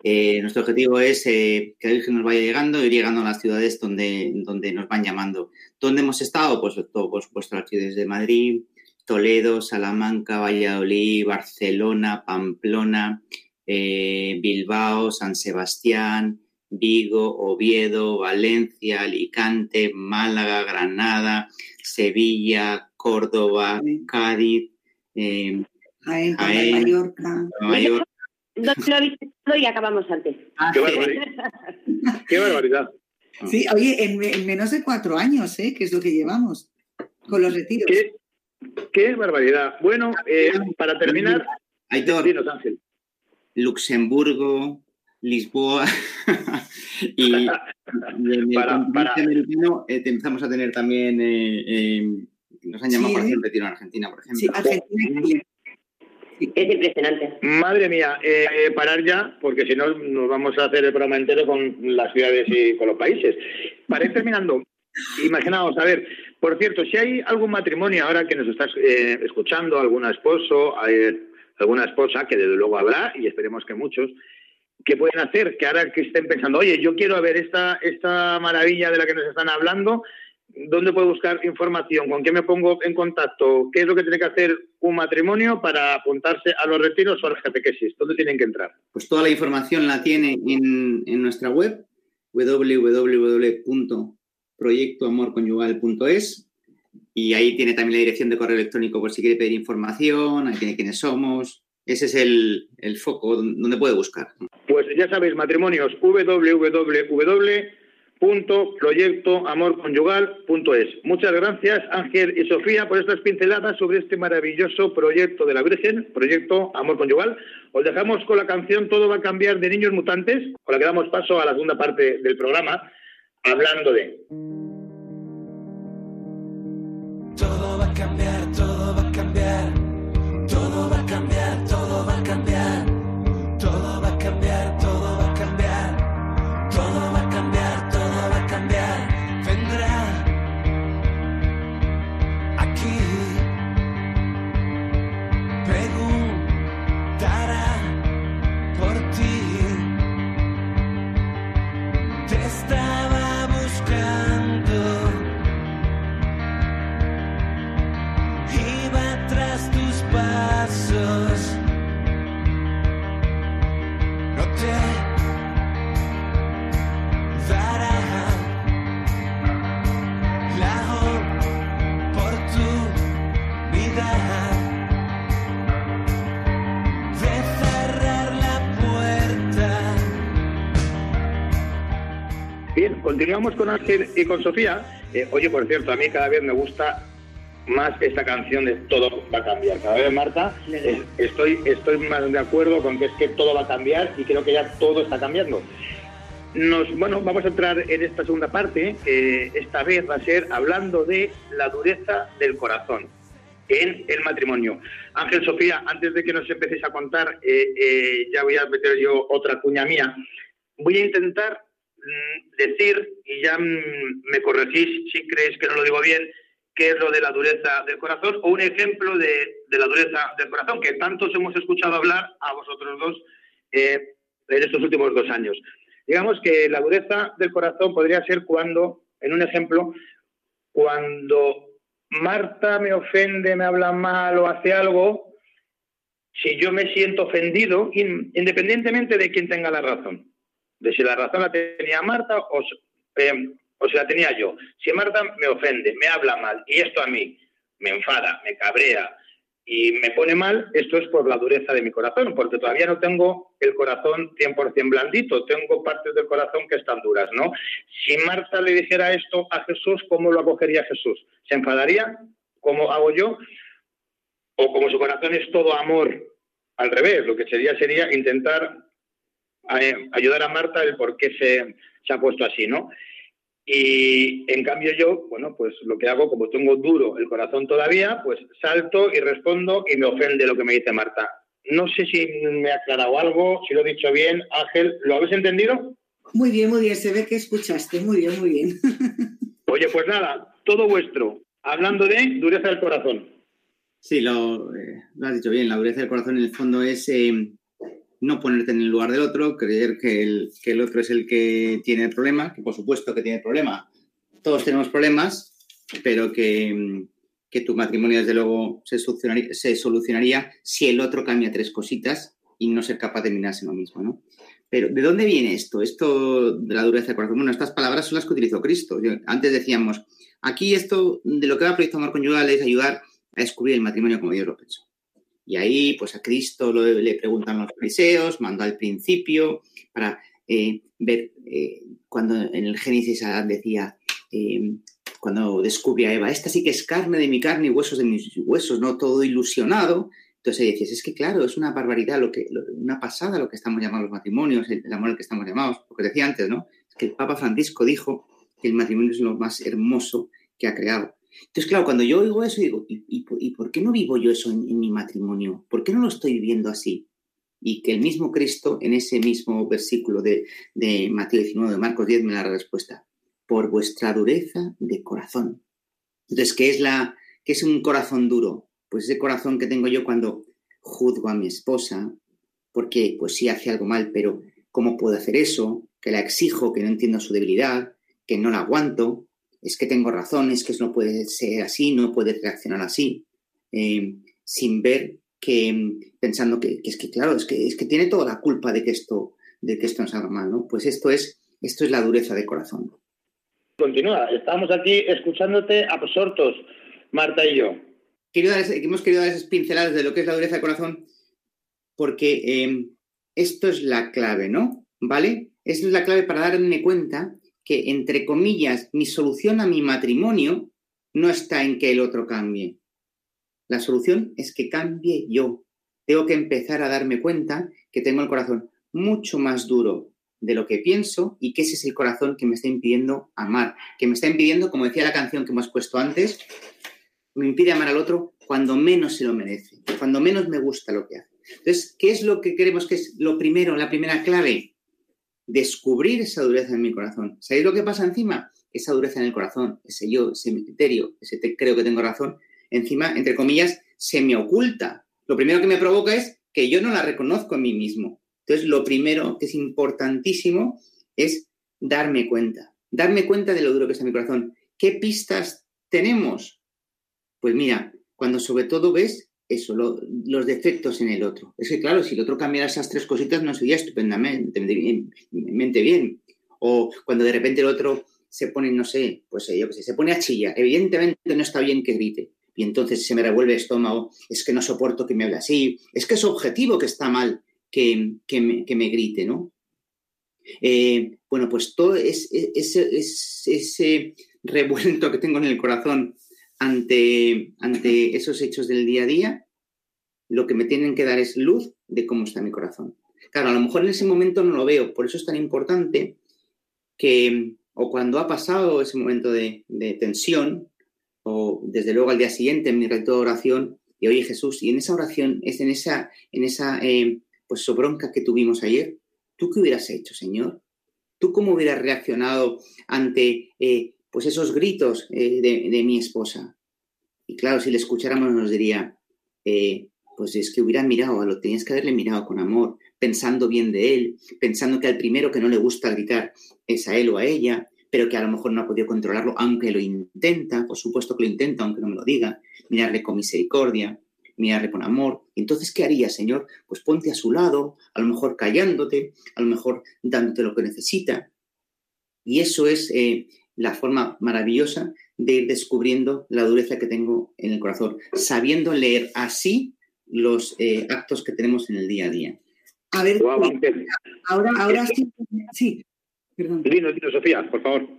Eh, nuestro objetivo es eh, que la Virgen nos vaya llegando, ir llegando a las ciudades donde, donde nos van llamando. ¿Dónde hemos estado? Pues todo, por supuesto, las ciudades de Madrid, Toledo, Salamanca, Valladolid, Barcelona, Pamplona, eh, Bilbao, San Sebastián, Vigo, Oviedo, Valencia, Alicante, Málaga, Granada, Sevilla, Córdoba, Cádiz, Jaén, Mallorca. ¿Dónde lo habéis y acabamos antes. Ah, qué, barbaridad. Sí, oye, en, menos de cuatro años, ¿eh? Que es lo que llevamos con los retiros. Qué, barbaridad. Bueno, eh, para terminar, hay dos. Ángel. Luxemburgo, Lisboa y, para, para... americano eh, empezamos a tener también eh, nos han llamado para hacer un retiro en Argentina, por ejemplo. Sí, Argentina es impresionante. Madre mía, eh, parar ya, porque si no nos vamos a hacer el programa entero con las ciudades y con los países. Para ir terminando, imaginaos, a ver, por cierto, si hay algún matrimonio ahora que nos estás eh, escuchando, algún esposo, alguna esposa, que desde luego habrá, y esperemos que muchos, que pueden hacer que ahora que estén pensando, oye, yo quiero ver esta, esta maravilla de la que nos están hablando, ¿Dónde puedo buscar información? ¿Con qué me pongo en contacto? ¿Qué es lo que tiene que hacer un matrimonio para apuntarse a los retiros o a las catequesis? ¿Dónde tienen que entrar? Pues toda la información la tiene en, nuestra web www.proyectoamorconyugal.es y ahí tiene también la dirección de correo electrónico por si quiere pedir información, ahí tiene quiénes somos. Ese es el, el foco donde puede buscar. Pues ya sabéis, matrimonios www proyectoamorconyugal.es. Muchas gracias Ángel y Sofía por estas pinceladas sobre este maravilloso proyecto de la Virgen, proyecto Amor Conyugal. Os dejamos con la canción Todo va a cambiar de Niños Mutantes, con la que damos paso a la segunda parte del programa, hablando de... cambiar, continuamos con Ángel y con Sofía. Eh, oye, por cierto, a mí cada vez me gusta más esta canción de todo va a cambiar. Cada vez, Marta, estoy, estoy más de acuerdo con que es que todo va a cambiar y creo que ya todo está cambiando. Nos, bueno, vamos a entrar en esta segunda parte, que esta vez va a ser hablando de la dureza del corazón en el matrimonio. Ángel Sofía, antes de que nos empecéis a contar, eh, eh, ya voy a meter yo otra cuña mía. Voy a intentar decir, y ya mm, me corregís si creéis que no lo digo bien, qué es lo de la dureza del corazón, o un ejemplo de, la dureza del corazón, que tantos hemos escuchado hablar a vosotros dos eh, en estos últimos dos años. Digamos que la dureza del corazón podría ser cuando, en un ejemplo, cuando Marta me ofende, me habla mal o hace algo, si yo me siento ofendido, independientemente de quién tenga la razón, de si la razón la tenía Marta o, eh, o si la tenía yo. Si Marta me ofende, me habla mal y esto a mí me enfada, me cabrea, y me pone mal, esto es por la dureza de mi corazón, porque todavía no tengo el corazón 100% blandito, tengo partes del corazón que están duras, ¿no? Si Marta le dijera esto a Jesús, ¿cómo lo acogería Jesús? ¿Se enfadaría? ¿Cómo hago yo? O como su corazón es todo amor, al revés, lo que sería sería intentar eh, ayudar a Marta el por qué se, se ha puesto así, ¿no? Y en cambio yo, bueno, pues lo que hago, como tengo duro el corazón todavía, pues salto y respondo y me ofende lo que me dice Marta. No sé si me ha aclarado algo, si lo he dicho bien. Ángel, ¿lo habéis entendido? Muy bien, muy bien. Se ve que escuchaste. Muy bien, muy bien. Oye, pues nada, todo vuestro. Hablando de dureza del corazón. Sí, lo, eh, lo has dicho bien. La dureza del corazón en el fondo es eh, no ponerte en el lugar del otro, creer que el, que el otro es el que tiene el problema, que por supuesto que tiene el problema. Todos tenemos problemas, pero que, que tu matrimonio desde luego se solucionaría, si el otro cambia tres cositas y no ser capaz de mirarse lo mismo, ¿no? Pero, ¿de dónde viene esto? Esto de la dureza del corazón. Bueno, estas palabras son las que utilizó Cristo. antes decíamos, aquí esto de lo que va a Proyecto Amor Conyugal es ayudar a descubrir el matrimonio como Dios lo pensó. Y ahí, pues a Cristo le preguntan los fariseos, mandó al principio para eh, ver eh, cuando en el Génesis Adán decía, eh, cuando descubre a Eva, esta sí que es carne de mi carne y huesos de mis huesos, ¿no? Todo ilusionado. Entonces dices, es que claro, es una barbaridad, lo que, una pasada lo que estamos llamando los matrimonios, el, amor al que estamos llamados, porque decía antes, ¿no? Es que el Papa Francisco dijo que el matrimonio es lo más hermoso que ha creado. Entonces, claro, cuando yo oigo eso, digo, ¿y, por qué no vivo yo eso en, mi matrimonio? ¿Por qué no lo estoy viviendo así? Y que el mismo Cristo, en ese mismo versículo de, Mateo 19, de Marcos 10, me da la respuesta. Por vuestra dureza de corazón. Entonces, ¿qué es, la, qué es un corazón duro? Pues ese corazón que tengo yo cuando juzgo a mi esposa, porque pues sí hace algo mal, pero ¿cómo puedo hacer eso? Que la exijo, que no entiendo su debilidad, que no la aguanto, es que tengo razón, es que no puede ser así, no puede reaccionar así, eh, sin ver que, pensando que, es que, claro, es que, es que tiene toda la culpa de que esto, de que esto nos haga mal, ¿no? Pues esto es, esto es la dureza de corazón. Continúa, estamos aquí escuchándote absortos, Marta y yo. hemos querido dar esas pinceladas de lo que es la dureza de corazón porque eh, esto es la clave, ¿no? ¿Vale? Es la clave para darme cuenta que, entre comillas, mi solución a mi matrimonio no está en que el otro cambie. La solución es que cambie yo. Tengo que empezar a darme cuenta que tengo el corazón mucho más duro de lo que pienso y que ese es el corazón que me está impidiendo amar, que me está impidiendo, como decía la canción que hemos puesto antes, me impide amar al otro cuando menos se lo merece, cuando menos me gusta lo que hace. Entonces, ¿qué es lo que queremos que es lo primero, la primera clave? Descubrir esa dureza en mi corazón. ¿Sabéis lo que pasa encima? Esa dureza en el corazón, ese yo, ese criterio, ese te creo que tengo razón, encima, entre comillas, se me oculta. Lo primero que me provoca es que yo no la reconozco en mí mismo. Entonces, lo primero que es importantísimo es darme cuenta, darme cuenta de lo duro que está mi corazón. ¿Qué pistas tenemos? Pues mira, cuando sobre todo ves eso, los defectos en el otro. Es que, claro, si el otro cambiara esas tres cositas, no sería estupendamente bien. O cuando de repente el otro se pone, no sé, pues eh, yo qué sé, se pone a chillar. Evidentemente no está bien que grite. Y entonces se me revuelve el estómago, es que no soporto que me hable así, es que es objetivo que está mal que, me, que me grite, ¿no? Eh, bueno, pues todo ese, ese, revuelto que tengo en el corazón ante, ante esos hechos del día a día, lo que me tienen que dar es luz de cómo está mi corazón. Claro, a lo mejor en ese momento no lo veo, por eso es tan importante que, o cuando ha pasado ese momento de, tensión, o desde luego al día siguiente en mi reto de oración, y oye Jesús, y en esa oración, es en esa, en esa eh, pues sobronca que tuvimos ayer, ¿tú qué hubieras hecho, Señor? ¿Tú cómo hubieras reaccionado ante eh, pues esos gritos eh, de, mi esposa? Y claro, si le escucháramos nos diría, pues es que hubiera mirado, lo tenías que haberle mirado con amor, pensando bien de él, pensando que al primero que no le gusta gritar es a él o a ella, pero que a lo mejor no ha podido controlarlo, aunque lo intenta, por supuesto que lo intenta, aunque no me lo diga, mirarle con misericordia, mirarle con amor. Entonces, ¿qué haría, Señor? Pues ponte a su lado, a lo mejor callándote, a lo mejor dándote lo que necesita. Y eso es eh, la forma maravillosa de ir descubriendo la dureza que tengo en el corazón, sabiendo leer así los eh, actos que tenemos en el día a día. A ver, ahora, ahora sí, sí, perdón. Dino, Sofía, por favor.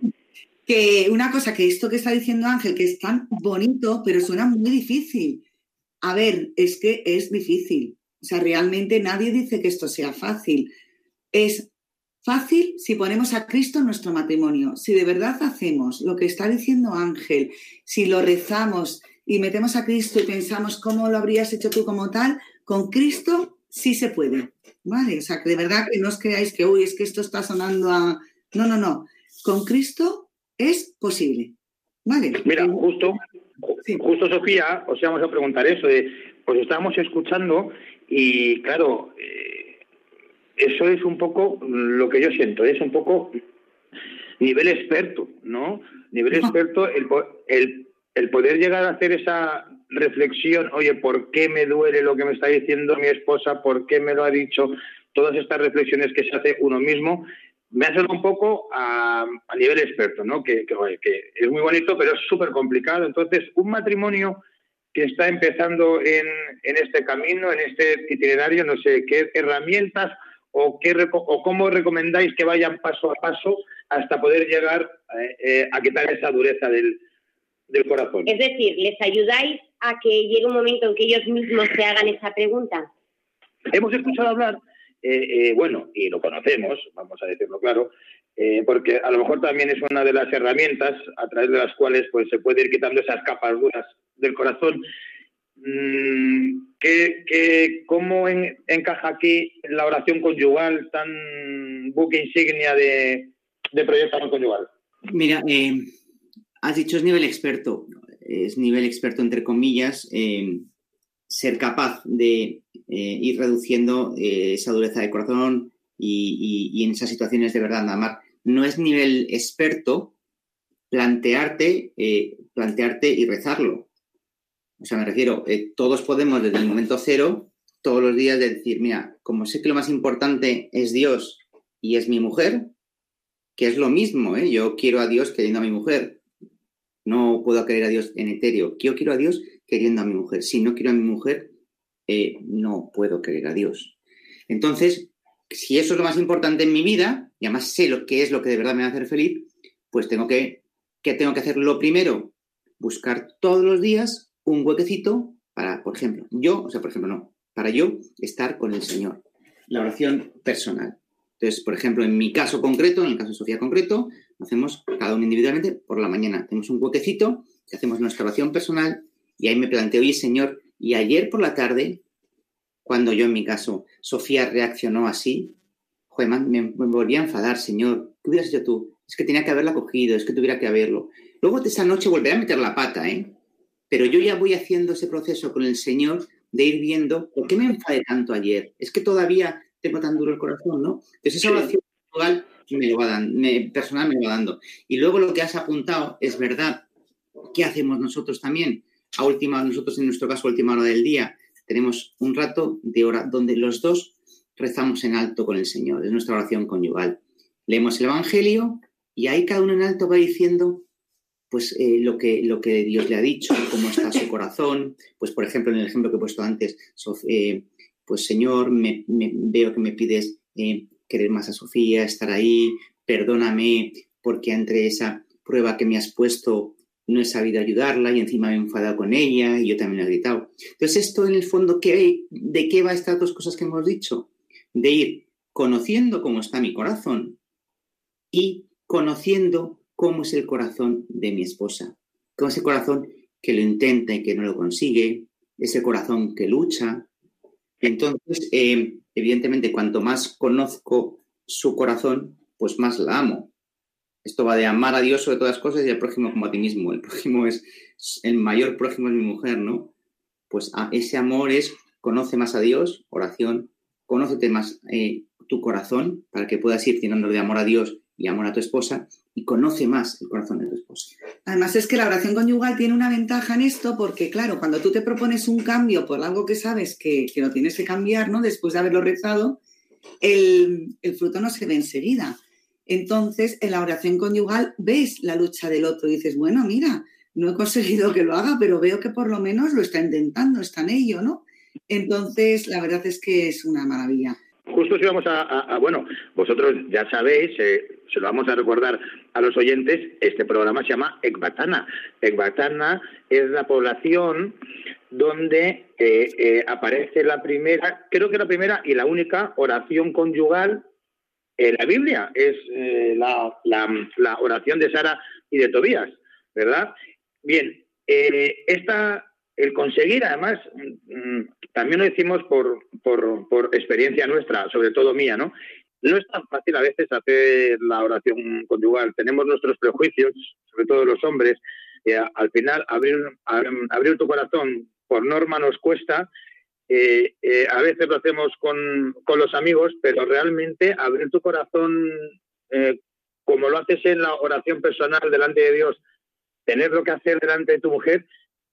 Que una cosa que esto que está diciendo Ángel, que es tan bonito, pero suena muy difícil. A ver, es que es difícil. O sea, realmente nadie dice que esto sea fácil. Es fácil si ponemos a Cristo en nuestro matrimonio. Si de verdad hacemos lo que está diciendo Ángel, si lo rezamos y metemos a Cristo y pensamos cómo lo habrías hecho tú como tal, con Cristo sí se puede. ¿Vale? O sea, que de verdad que no os creáis que, uy, es que esto está sonando a... No, no, no. Con Cristo es posible. ¿Vale? Mira, justo, justo Sofía, os íbamos a preguntar eso, de, pues estábamos escuchando y claro, eh, eso es un poco lo que yo siento, es un poco nivel experto, ¿no? Nivel experto, el, el el poder llegar a hacer esa reflexión, oye, ¿por qué me duele lo que me está diciendo mi esposa? ¿Por qué me lo ha dicho? Todas estas reflexiones que se hace uno mismo, me hace un poco a, nivel experto, ¿no? Que, es muy bonito, pero es súper complicado. Entonces, un matrimonio que está empezando en, este camino, en este itinerario, no sé, ¿qué herramientas o, qué, o cómo recomendáis que vayan paso a paso hasta poder llegar eh, eh, a quitar esa dureza del, del corazón. Es decir, ¿les ayudáis a que llegue un momento en que ellos mismos se hagan esa pregunta? Hemos escuchado hablar, eh, eh, bueno, y lo conocemos, vamos a decirlo claro, eh, porque a lo mejor también es una de las herramientas a través de las cuales pues, se puede ir quitando esas capas duras del corazón. Mm, ¿qué, cómo encaja aquí la oración conyugal tan buque insignia de, de proyecto conyugal? Mira, eh, Has dicho es nivel experto, es nivel experto entre comillas, ser capaz de eh, ir reduciendo eh, esa dureza de corazón y, en esas situaciones de verdad amar. No es nivel experto plantearte, eh, plantearte y rezarlo. O sea, me refiero, todos podemos desde el momento cero, todos los días, decir, mira, como sé que lo más importante es Dios y es mi mujer, que es lo mismo, yo quiero a Dios queriendo a mi mujer, no puedo querer a Dios en etéreo. Yo quiero a Dios queriendo a mi mujer. Si no quiero a mi mujer, eh, no puedo querer a Dios. Entonces, si eso es lo más importante en mi vida, y además sé lo que es lo que de verdad me va a hacer feliz, pues tengo que, ¿qué tengo que hacer? Lo primero, buscar todos los días un huequecito para, por ejemplo, yo, o sea, por ejemplo, no, para yo estar con el Señor. La oración personal. Entonces, por ejemplo, en mi caso concreto, en el caso de Sofía concreto, hacemos cada uno individualmente por la mañana. Tenemos un huequecito hacemos nuestra oración personal y ahí me planteo, oye Señor, y ayer por la tarde, cuando yo en mi caso, Sofía reaccionó así, joder, me, volví a enfadar, Señor, ¿qué hubieras hecho tú? Es que tenía que haberla cogido, es que tuviera que haberlo. Luego de esa noche volveré a meter la pata, ¿eh? Pero yo ya voy haciendo ese proceso con el Señor de ir viendo por qué me enfadé tanto ayer. Es que todavía tengo tan duro el corazón, ¿no? Entonces esa oración me lo va dando, personal me lo va dando. Y luego lo que has apuntado es verdad. ¿Qué hacemos nosotros también? A última, nosotros en nuestro caso, a última hora del día, tenemos un rato de hora donde los dos rezamos en alto con el Señor. Es nuestra oración conyugal. Leemos el Evangelio y ahí cada uno en alto va diciendo pues eh, lo, que, lo que Dios le ha dicho, cómo está su corazón. Pues, por ejemplo, en el ejemplo que he puesto antes, eh, pues Señor, me, veo que me pides eh, querer más a Sofía, estar ahí, perdóname porque entre esa prueba que me has puesto no he sabido ayudarla y encima me he enfadado con ella y yo también he gritado. Entonces, esto en el fondo, ¿qué, ¿de qué va estas dos cosas que hemos dicho? De ir conociendo cómo está mi corazón y conociendo cómo es el corazón de mi esposa. Cómo es el corazón que lo intenta y que no lo consigue, ese corazón que lucha. Entonces, eh, evidentemente, cuanto más conozco su corazón, pues más la amo. Esto va de amar a Dios sobre todas las cosas y al prójimo como a ti mismo. El prójimo es, el mayor prójimo es mi mujer, ¿no? Pues ese amor es, conoce más a Dios, oración, conócete más eh, tu corazón para que puedas ir llenando de amor a Dios y amor a tu esposa y conoce más el corazón de tu esposa. Además es que la oración conyugal tiene una ventaja en esto porque, claro, cuando tú te propones un cambio por algo que sabes que, que lo tienes que cambiar, ¿no? Después de haberlo rezado, el, el fruto no se ve enseguida. Entonces, en la oración conyugal ves la lucha del otro y dices, bueno, mira, no he conseguido que lo haga, pero veo que por lo menos lo está intentando, está en ello, ¿no? Entonces, la verdad es que es una maravilla. Justo si vamos a, bueno, vosotros ya sabéis, eh, se lo vamos a recordar a los oyentes, este programa se llama Ecbatana. Ecbatana es la población donde eh, eh, aparece la primera, creo que la primera y la única oración conyugal en la Biblia. Es la, la, oración de Sara y de Tobías, ¿verdad? Bien, esta, el conseguir, además, mm, también lo decimos por, por, experiencia nuestra, sobre todo mía, ¿no? No es tan fácil a veces hacer la oración conyugal. Tenemos nuestros prejuicios, sobre todo los hombres, y al final abrir, abrir tu corazón por norma nos cuesta. Eh, eh, a veces lo hacemos con, con, los amigos, pero realmente abrir tu corazón eh, como lo haces en la oración personal delante de Dios, tener lo que hacer delante de tu mujer,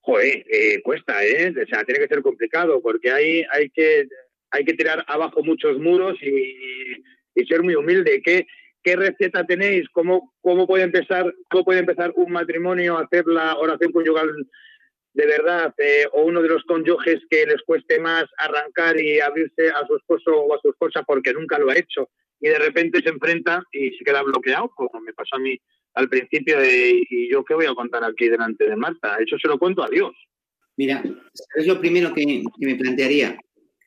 joder, cuesta, ¿eh? O sea, tiene que ser complicado porque hay, hay, que, hay que tirar abajo muchos muros y, y ser muy humilde. ¿Qué, ¿Qué receta tenéis? ¿Cómo, cómo, puede empezar, ¿Cómo puede empezar un matrimonio a hacer la oración conyugal de verdad eh, o uno de los cónyuges que les cueste más arrancar y abrirse a su esposo o a su esposa porque nunca lo ha hecho y de repente se enfrenta y se queda bloqueado, como me pasó a mí al principio de, y yo qué voy a contar aquí delante de Marta, eso se lo cuento a Dios. Mira, es lo primero que, me plantearía?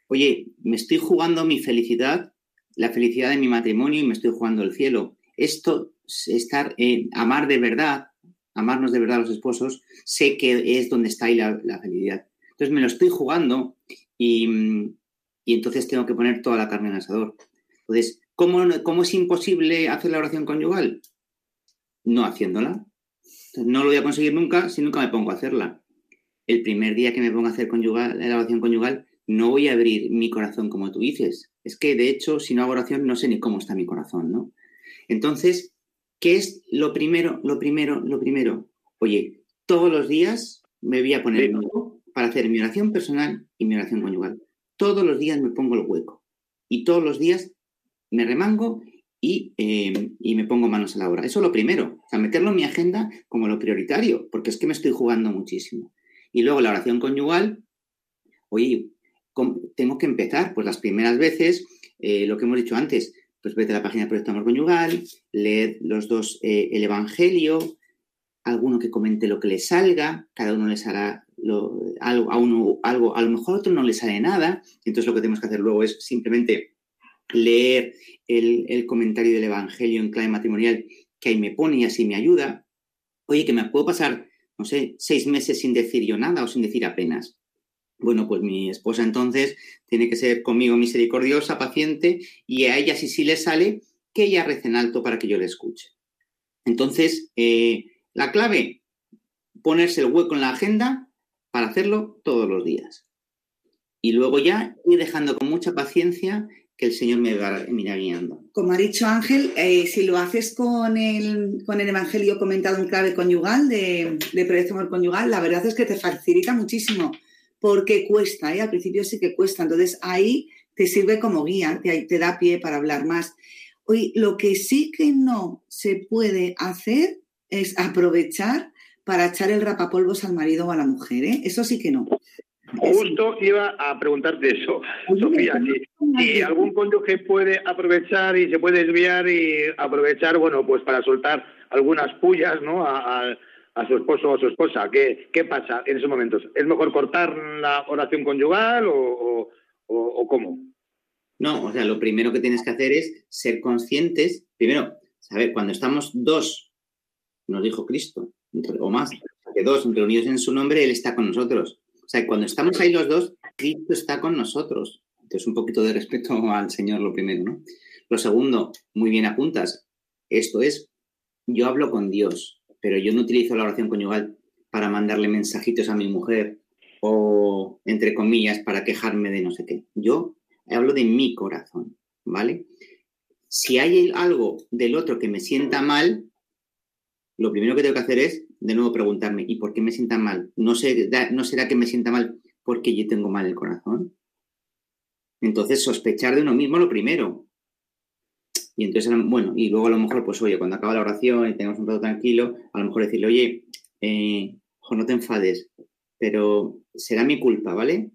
Oye, me estoy jugando mi felicidad, la felicidad de mi matrimonio y me estoy jugando el cielo. Esto, estar, eh, amar de verdad, amarnos de verdad a los esposos, sé que es donde está ahí la, felicidad. Entonces me lo estoy jugando y, entonces tengo que poner toda la carne en asador. Entonces, ¿cómo, ¿cómo, es imposible hacer la oración conyugal? No haciéndola. no lo voy a conseguir nunca si nunca me pongo a hacerla. El primer día que me pongo a hacer conyugal, la oración conyugal, no voy a abrir mi corazón como tú dices. Es que, de hecho, si no hago oración, no sé ni cómo está mi corazón, ¿no? Entonces, ¿Qué es lo primero, lo primero, lo primero? Oye, todos los días me voy a poner el hueco para hacer mi oración personal y mi oración conyugal. Todos los días me pongo el hueco. Y todos los días me remango y, eh, y, me pongo manos a la obra. Eso es lo primero. O sea, meterlo en mi agenda como lo prioritario, porque es que me estoy jugando muchísimo. Y luego la oración conyugal, oye, tengo que empezar, pues las primeras veces, eh, lo que hemos dicho antes, pues vete a la página de Proyecto Amor Conyugal, leed los dos eh, el Evangelio, alguno que comente lo que le salga, cada uno les hará algo, a uno algo, a lo mejor a otro no le sale nada, entonces lo que tenemos que hacer luego es simplemente leer el, comentario del Evangelio en clave matrimonial que ahí me pone y así me ayuda. Oye, que me puedo pasar, no sé, seis meses sin decir yo nada o sin decir apenas. Bueno, pues mi esposa entonces tiene que ser conmigo misericordiosa, paciente, y a ella si sí le sale, que ella rece en alto para que yo le escuche. Entonces, eh, la clave, ponerse el hueco en la agenda para hacerlo todos los días. Y luego ya ir dejando con mucha paciencia que el Señor me va guiando. Como ha dicho Ángel, eh, si lo haces con el, con el Evangelio comentado en clave conyugal, de, de Proyecto Conyugal, la verdad es que te facilita muchísimo porque cuesta, ¿eh? al principio sí que cuesta, entonces ahí te sirve como guía, te, te da pie para hablar más. Hoy, lo que sí que no se puede hacer es aprovechar para echar el rapapolvos al marido o a la mujer, ¿eh? eso sí que no. Justo iba a preguntarte eso, Sofía, si, algún cónyuge puede aprovechar y se puede desviar y aprovechar, bueno, pues para soltar algunas pullas, ¿no? A, su esposo o a su esposa. ¿Qué, ¿Qué pasa en esos momentos? ¿Es mejor cortar la oración conyugal o, o cómo? No, o sea, lo primero que tienes que hacer es ser conscientes, primero, saber, cuando estamos dos, nos dijo Cristo, o más, que dos reunidos en su nombre, Él está con nosotros. O sea, cuando estamos ahí los dos, Cristo está con nosotros. Entonces, un poquito de respeto al Señor, lo primero, ¿no? Lo segundo, muy bien apuntas. Esto es, yo hablo con Dios, pero yo no utilizo la oración conyugal para mandarle mensajitos a mi mujer o, entre comillas, para quejarme de no sé qué. Yo hablo de mi corazón, ¿vale? Si hay algo del otro que me sienta mal, lo primero que tengo que hacer es, de nuevo, preguntarme, ¿y por qué me sienta mal? ¿No, ¿No será que me sienta mal porque yo tengo mal el corazón? Entonces, sospechar de uno mismo lo primero. Y entonces, bueno, y luego a lo mejor, pues oye, cuando acaba la oración y tengamos un rato tranquilo, a lo mejor decirle, oye, eh, no te enfades, pero será mi culpa, ¿vale?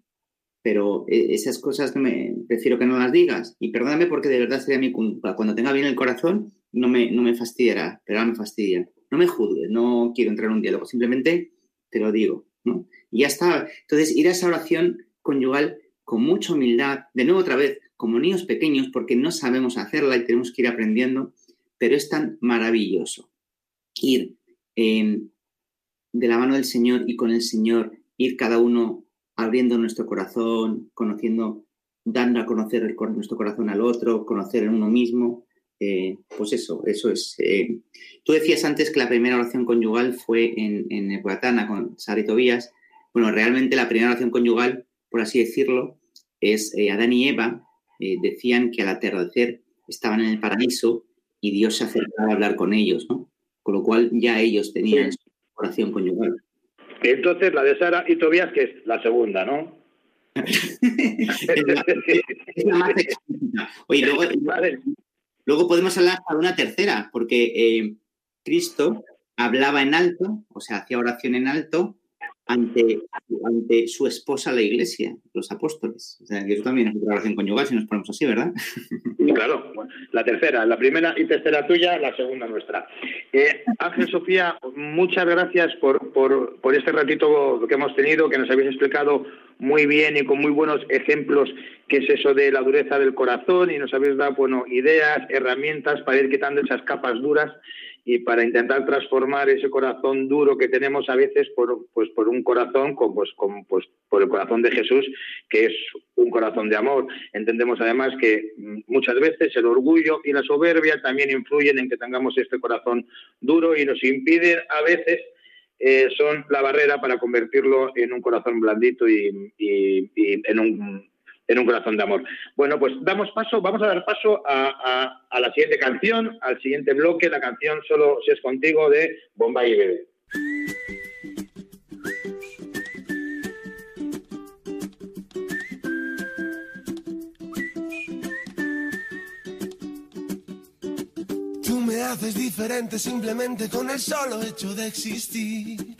Pero eh, esas cosas que me prefiero que no las digas. Y perdóname porque de verdad sería mi culpa. Cuando tenga bien el corazón, no me, no me fastidiará, pero ahora me fastidia no me juzgues, no quiero entrar en un diálogo, simplemente te lo digo, ¿no? Y ya está. Entonces, ir a esa oración conyugal con mucha humildad, de nuevo otra vez, como niños pequeños, porque no sabemos hacerla y tenemos que ir aprendiendo, pero es tan maravilloso ir de la mano del Señor y con el Señor, ir cada uno abriendo nuestro corazón, conociendo, dando a conocer nuestro corazón al otro, conocer en uno mismo, eh, pues eso, eso es. Eh, tú decías antes que la primera oración conyugal fue en, en con Sara y Tobías. Bueno, realmente la primera oración conyugal, por así decirlo, es eh, Adán y Eva decían que al atardecer estaban en el paraíso y Dios se acercaba a hablar con ellos, ¿no? Con lo cual ya ellos tenían su oración conyugal. Entonces la de Sara y Tobías, que es la segunda, ¿no? es, la, más Oye, luego, Luego podemos hablar de una tercera, porque eh, Cristo hablaba en alto, o sea, hacía oración en alto ante, ante su esposa, la iglesia, los apóstoles. O sea, que eso también es una oración conyugal si nos ponemos así, ¿verdad? Claro, la tercera, la primera y tercera tuya, la segunda nuestra. Eh, Ángel Sofía, muchas gracias por, por, por este ratito que hemos tenido, que nos habéis explicado muy bien y con muy buenos ejemplos qué es eso de la dureza del corazón y nos habéis dado bueno, ideas, herramientas para ir quitando esas capas duras y para intentar transformar ese corazón duro que tenemos a veces por, pues, por un corazón con, pues, con, pues, por el corazón de Jesús, que es un corazón de amor. Entendemos además que mm, muchas veces el orgullo y la soberbia también influyen en que tengamos este corazón duro y nos impiden a veces eh, son la barrera para convertirlo en un corazón blandito y, y en un en un corazón de amor. Bueno, pues damos paso, vamos a dar paso a, la siguiente canción, al siguiente bloque, la canción Solo si es contigo de Bomba y Bebé. Tú me haces diferente simplemente con el solo hecho de existir.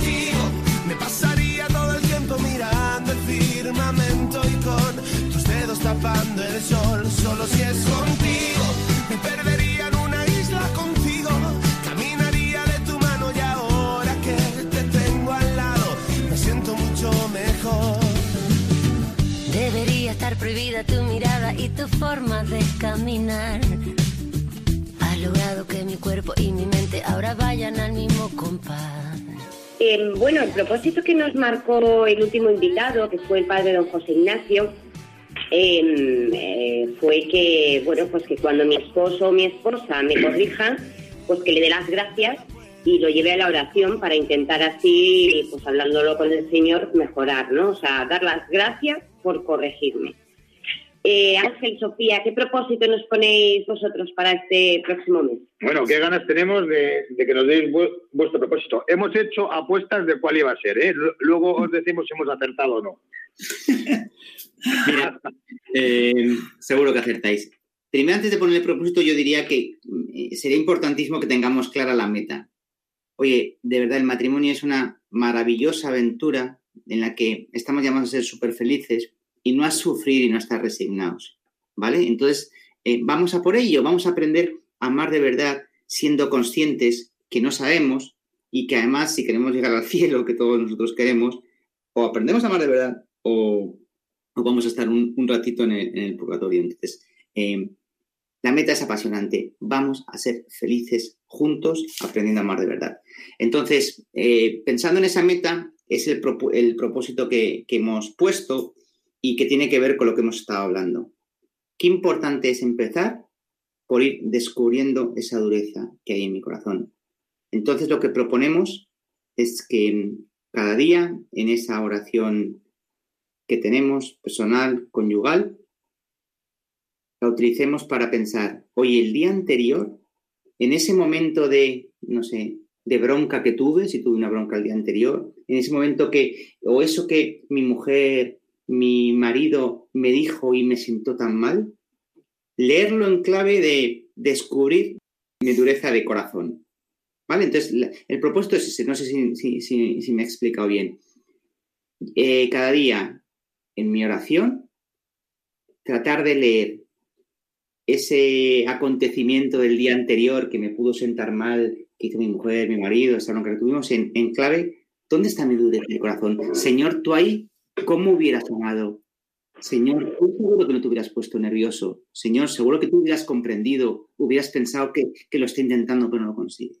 pasaría todo el tiempo mirando el firmamento y con tus dedos tapando el sol. Solo si es contigo, me perdería en una isla contigo. Caminaría de tu mano y ahora que te tengo al lado, me siento mucho mejor. Debería estar prohibida tu mirada y tu forma de caminar. Logrado que mi cuerpo y mi mente ahora vayan al mismo compás. Em, bueno, el propósito que nos marcó el último invitado, que fue el padre don José Ignacio, em, eh, fue que, bueno, pues que cuando mi esposo o mi esposa me corrija, pues que le dé las gracias y lo llevé a la oración para intentar así, pues hablándolo con el Señor, mejorar, ¿no? O sea, dar las gracias por corregirme. Eh, Ángel, Sofía, ¿qué propósito nos ponéis vosotros para este próximo mes? Bueno, qué ganas tenemos de, que nos deis vuestro propósito. Hemos hecho apuestas de cuál iba a ser, ¿eh? Luego os decimos si hemos acertado o no. Mira, eh, seguro que acertáis. Primero, antes de poner el propósito, yo diría que eh, sería importantísimo que tengamos clara la meta. Oye, de verdad, el matrimonio es una maravillosa aventura en la que estamos llamados a ser súper felices y no a sufrir y no a estar resignados. ¿Vale? Entonces, eh, vamos a por ello, vamos a aprender a amar de verdad siendo conscientes que no sabemos y que además si queremos llegar al cielo, que todos nosotros queremos, o aprendemos a amar de verdad o, vamos a estar un, ratito en el, purgatorio. Entonces, eh, la meta es apasionante. Vamos a ser felices juntos aprendiendo a amar de verdad. Entonces, eh, pensando en esa meta, es el, propósito que, hemos puesto y que tiene que ver con lo que hemos estado hablando. Qué importante es empezar por ir descubriendo esa dureza que hay en mi corazón. Entonces, lo que proponemos es que cada día en esa oración que tenemos personal, conyugal, la utilicemos para pensar, oye, el día anterior, en ese momento de, no sé, de bronca que tuve, si tuve una bronca el día anterior, en ese momento que, o eso que mi mujer, mi marido me dijo y me siento tan mal, leerlo en clave de descubrir mi dureza de corazón. ¿Vale? Entonces, el propósito es ese, no sé si, me he explicado bien. Eh, cada día en mi oración, tratar de leer ese acontecimiento del día anterior que me pudo sentar mal, que hizo mi mujer, mi marido, esa bronca que tuvimos, en, clave, ¿dónde está mi en el corazón? Señor, tú ahí, ¿cómo hubieras amado? Señor, seguro que no te hubieras puesto nervioso. Señor, seguro que tú hubieras comprendido, hubieras pensado que, que lo está intentando pero no lo consigue.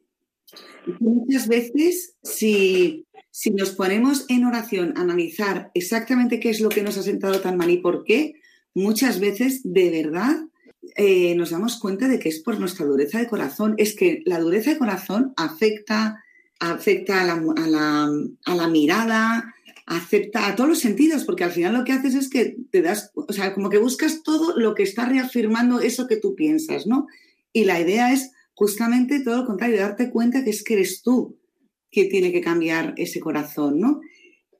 Muchas veces, si si nos ponemos en oración a analizar exactamente qué es lo que nos ha sentado tan mal y por qué, muchas veces de verdad eh, nos damos cuenta de que es por nuestra dureza de corazón. Es que la dureza de corazón afecta, afecta a la, mirada, afecta a todos los sentidos, porque al final lo que haces es que te das, o sea, como que buscas todo lo que está reafirmando eso que tú piensas, ¿no? Y la idea es justamente todo lo contrario, darte cuenta que es que eres tú que tiene que cambiar ese corazón, ¿no?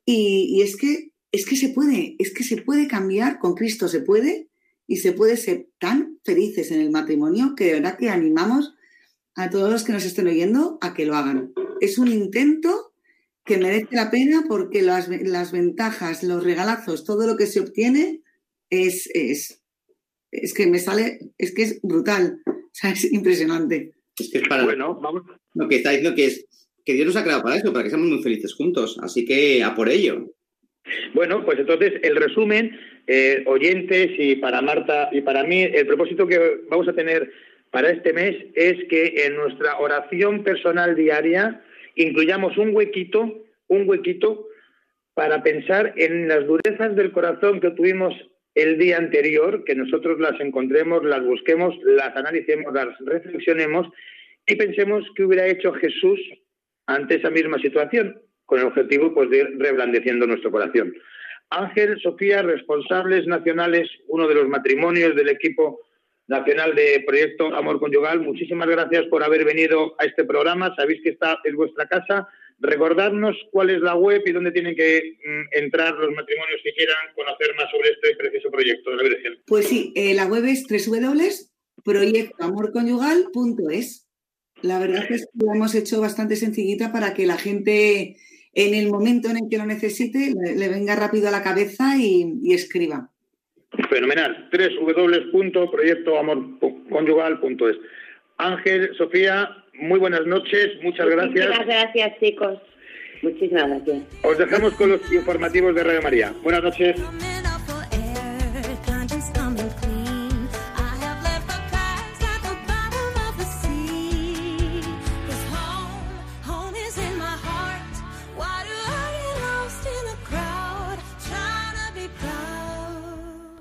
Y, es que es que se puede, es que se puede cambiar con Cristo, se puede y se puede ser tan felices en el matrimonio que de verdad que animamos a todos los que nos estén oyendo a que lo hagan. Es un intento que merece la pena porque las, ventajas, los regalazos, todo lo que se obtiene es, es, es que me sale, es que es brutal, o sea, es impresionante. Es que es para bueno, vamos. Lo que está diciendo que es que Dios nos ha creado para eso, para que seamos muy felices juntos. Así que a por ello. Bueno, pues entonces el resumen, eh, oyentes y para Marta y para mí, el propósito que vamos a tener para este mes es que en nuestra oración personal diaria incluyamos un huequito, un huequito para pensar en las durezas del corazón que tuvimos el día anterior, que nosotros las encontremos, las busquemos, las analicemos, las reflexionemos y pensemos qué hubiera hecho Jesús ante esa misma situación, con el objetivo pues, de ir reblandeciendo nuestro corazón. Ángel, Sofía, responsables nacionales, uno de los matrimonios del equipo nacional de Proyecto Amor Conyugal, muchísimas gracias por haber venido a este programa. Sabéis que esta es vuestra casa. Recordadnos cuál es la web y dónde tienen que mm, entrar los matrimonios que quieran conocer más sobre este precioso proyecto la Virgen. Pues sí, eh, la web es www.proyectoamorconyugal.es. La verdad es que lo hemos hecho bastante sencillita para que la gente en el momento en el que lo necesite le, venga rápido a la cabeza y, escriba. Fenomenal. www.proyectoamorconyugal.es. Ángel, Sofía, muy buenas noches, muchas gracias. Muchas gracias, chicos. Muchísimas gracias. Os dejamos con los informativos de Radio María. Buenas noches.